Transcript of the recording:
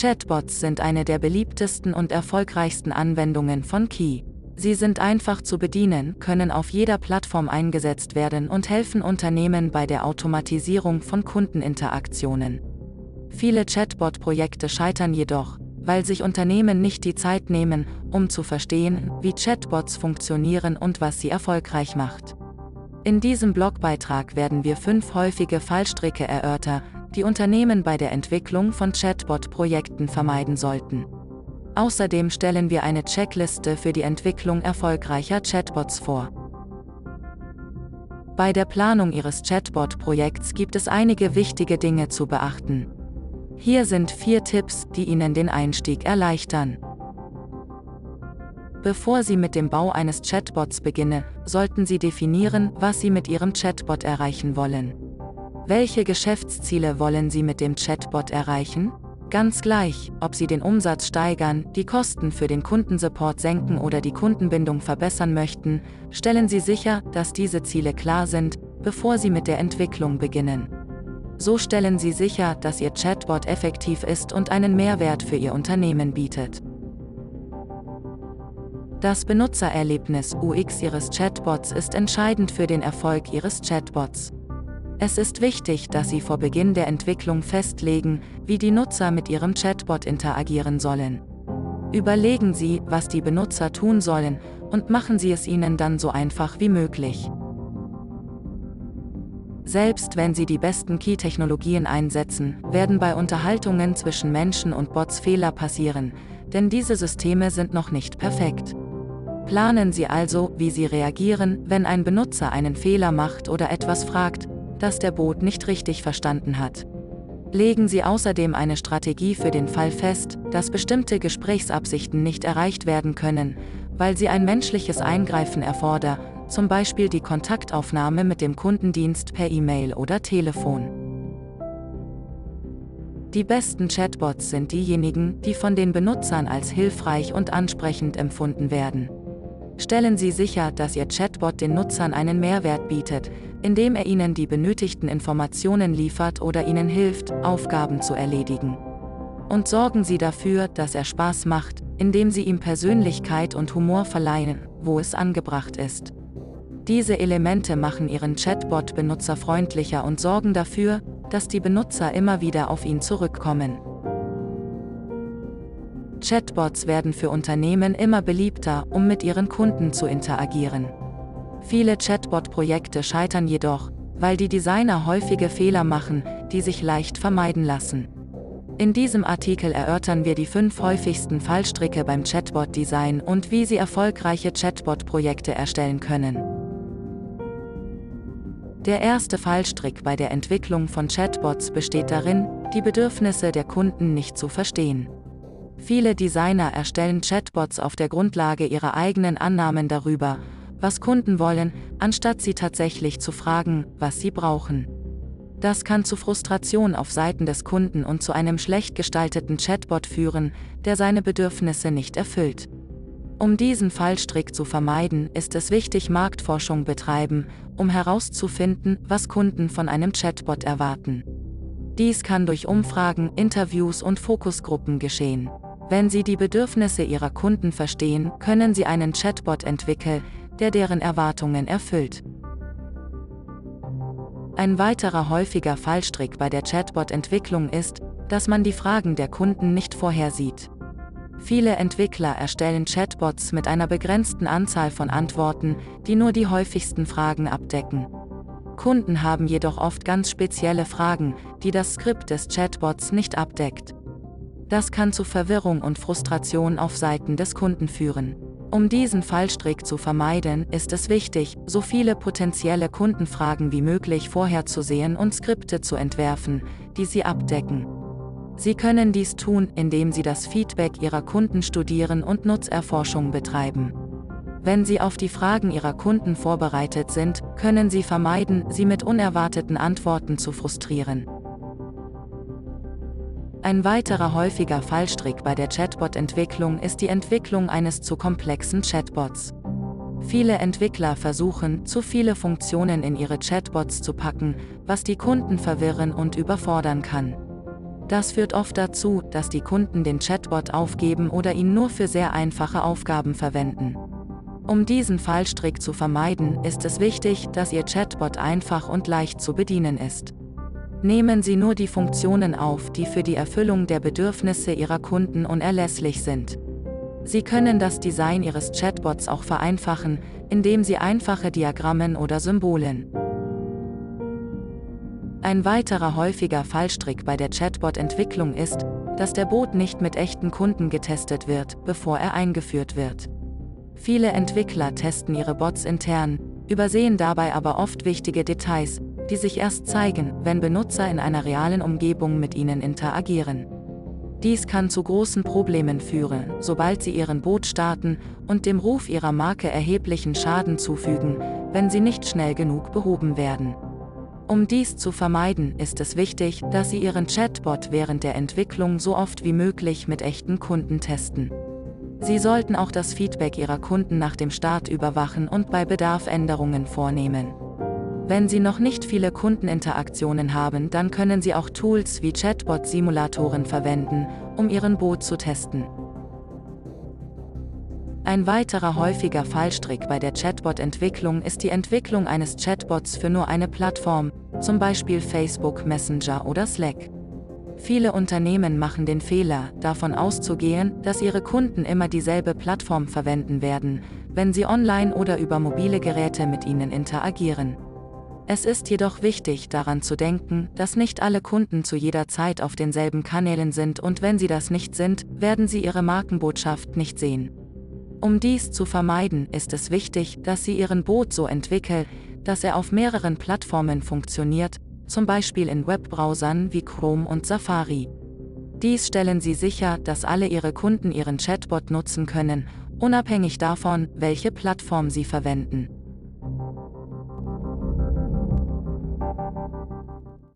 Chatbots sind eine der beliebtesten und erfolgreichsten Anwendungen von Key. Sie sind einfach zu bedienen, können auf jeder Plattform eingesetzt werden und helfen Unternehmen bei der Automatisierung von Kundeninteraktionen. Viele Chatbot-Projekte scheitern jedoch, weil sich Unternehmen nicht die Zeit nehmen, um zu verstehen, wie Chatbots funktionieren und was sie erfolgreich macht. In diesem Blogbeitrag werden wir fünf häufige Fallstricke erörtern, die Unternehmen bei der Entwicklung von Chatbot-Projekten vermeiden sollten. Außerdem stellen wir eine Checkliste für die Entwicklung erfolgreicher Chatbots vor. Bei der Planung Ihres Chatbot-Projekts gibt es einige wichtige Dinge zu beachten. Hier sind vier Tipps, die Ihnen den Einstieg erleichtern. Bevor Sie mit dem Bau eines Chatbots beginnen, sollten Sie definieren, was Sie mit Ihrem Chatbot erreichen wollen. Welche Geschäftsziele wollen Sie mit dem Chatbot erreichen? Ganz gleich, ob Sie den Umsatz steigern, die Kosten für den Kundensupport senken oder die Kundenbindung verbessern möchten, stellen Sie sicher, dass diese Ziele klar sind, bevor Sie mit der Entwicklung beginnen. So stellen Sie sicher, dass Ihr Chatbot effektiv ist und einen Mehrwert für Ihr Unternehmen bietet. Das Benutzererlebnis UX Ihres Chatbots ist entscheidend für den Erfolg Ihres Chatbots. Es ist wichtig, dass Sie vor Beginn der Entwicklung festlegen, wie die Nutzer mit Ihrem Chatbot interagieren sollen. Überlegen Sie, was die Benutzer tun sollen, und machen Sie es ihnen dann so einfach wie möglich. Selbst wenn Sie die besten Key-Technologien einsetzen, werden bei Unterhaltungen zwischen Menschen und Bots Fehler passieren, denn diese Systeme sind noch nicht perfekt. Planen Sie also, wie Sie reagieren, wenn ein Benutzer einen Fehler macht oder etwas fragt, das der Bot nicht richtig verstanden hat. Legen Sie außerdem eine Strategie für den Fall fest, dass bestimmte Gesprächsabsichten nicht erreicht werden können, weil sie ein menschliches Eingreifen erfordern, zum Beispiel die Kontaktaufnahme mit dem Kundendienst per E-Mail oder Telefon. Die besten Chatbots sind diejenigen, die von den Benutzern als hilfreich und ansprechend empfunden werden. Stellen Sie sicher, dass Ihr Chatbot den Nutzern einen Mehrwert bietet, indem er ihnen die benötigten Informationen liefert oder ihnen hilft, Aufgaben zu erledigen. Und sorgen Sie dafür, dass er Spaß macht, indem Sie ihm Persönlichkeit und Humor verleihen, wo es angebracht ist. Diese Elemente machen Ihren Chatbot benutzerfreundlicher und sorgen dafür, dass die Benutzer immer wieder auf ihn zurückkommen. Chatbots werden für Unternehmen immer beliebter, um mit ihren Kunden zu interagieren. Viele Chatbot-Projekte scheitern jedoch, weil die Designer häufige Fehler machen, die sich leicht vermeiden lassen. In diesem Artikel erörtern wir die fünf häufigsten Fallstricke beim Chatbot-Design und wie Sie erfolgreiche Chatbot-Projekte erstellen können. Der erste Fallstrick bei der Entwicklung von Chatbots besteht darin, die Bedürfnisse der Kunden nicht zu verstehen. Viele Designer erstellen Chatbots auf der Grundlage ihrer eigenen Annahmen darüber, was Kunden wollen, anstatt sie tatsächlich zu fragen, was sie brauchen. Das kann zu Frustration auf Seiten des Kunden und zu einem schlecht gestalteten Chatbot führen, der seine Bedürfnisse nicht erfüllt. Um diesen Fallstrick zu vermeiden, ist es wichtig, Marktforschung betreiben, um herauszufinden, was Kunden von einem Chatbot erwarten. Dies kann durch Umfragen, Interviews und Fokusgruppen geschehen. Wenn Sie die Bedürfnisse Ihrer Kunden verstehen, können Sie einen Chatbot entwickeln, der deren Erwartungen erfüllt. Ein weiterer häufiger Fallstrick bei der Chatbot-Entwicklung ist, dass man die Fragen der Kunden nicht vorhersieht. Viele Entwickler erstellen Chatbots mit einer begrenzten Anzahl von Antworten, die nur die häufigsten Fragen abdecken. Kunden haben jedoch oft ganz spezielle Fragen, die das Skript des Chatbots nicht abdeckt. Das kann zu Verwirrung und Frustration auf Seiten des Kunden führen. Um diesen Fallstrick zu vermeiden, ist es wichtig, so viele potenzielle Kundenfragen wie möglich vorherzusehen und Skripte zu entwerfen, die sie abdecken. Sie können dies tun, indem Sie das Feedback Ihrer Kunden studieren und Nutzerforschung betreiben. Wenn Sie auf die Fragen Ihrer Kunden vorbereitet sind, können Sie vermeiden, sie mit unerwarteten Antworten zu frustrieren. Ein weiterer häufiger Fallstrick bei der Chatbot-Entwicklung ist die Entwicklung eines zu komplexen Chatbots. Viele Entwickler versuchen, zu viele Funktionen in ihre Chatbots zu packen, was die Kunden verwirren und überfordern kann. Das führt oft dazu, dass die Kunden den Chatbot aufgeben oder ihn nur für sehr einfache Aufgaben verwenden. Um diesen Fallstrick zu vermeiden, ist es wichtig, dass Ihr Chatbot einfach und leicht zu bedienen ist. Nehmen Sie nur die Funktionen auf, die für die Erfüllung der Bedürfnisse Ihrer Kunden unerlässlich sind. Sie können das Design Ihres Chatbots auch vereinfachen, indem Sie einfache Diagrammen oder Symbolen. Ein weiterer häufiger Fallstrick bei der Chatbot-Entwicklung ist, dass der Bot nicht mit echten Kunden getestet wird, bevor er eingeführt wird. Viele Entwickler testen ihre Bots intern, übersehen dabei aber oft wichtige Details, die sich erst zeigen, wenn Benutzer in einer realen Umgebung mit ihnen interagieren. Dies kann zu großen Problemen führen, sobald sie ihren Boot starten und dem Ruf ihrer Marke erheblichen Schaden zufügen, wenn sie nicht schnell genug behoben werden. Um dies zu vermeiden, ist es wichtig, dass Sie Ihren Chatbot während der Entwicklung so oft wie möglich mit echten Kunden testen. Sie sollten auch das Feedback Ihrer Kunden nach dem Start überwachen und bei Bedarf Änderungen vornehmen. Wenn Sie noch nicht viele Kundeninteraktionen haben, dann können Sie auch Tools wie Chatbot-Simulatoren verwenden, um Ihren Bot zu testen. Ein weiterer häufiger Fallstrick bei der Chatbot-Entwicklung ist die Entwicklung eines Chatbots für nur eine Plattform, zum Beispiel Facebook Messenger oder Slack. Viele Unternehmen machen den Fehler, davon auszugehen, dass ihre Kunden immer dieselbe Plattform verwenden werden, wenn sie online oder über mobile Geräte mit ihnen interagieren. Es ist jedoch wichtig daran zu denken, dass nicht alle Kunden zu jeder Zeit auf denselben Kanälen sind und wenn sie das nicht sind, werden sie ihre Markenbotschaft nicht sehen. Um dies zu vermeiden, ist es wichtig, dass Sie Ihren Boot so entwickeln, dass er auf mehreren Plattformen funktioniert, zum Beispiel in Webbrowsern wie Chrome und Safari. Dies stellen Sie sicher, dass alle Ihre Kunden Ihren Chatbot nutzen können, unabhängig davon, welche Plattform Sie verwenden.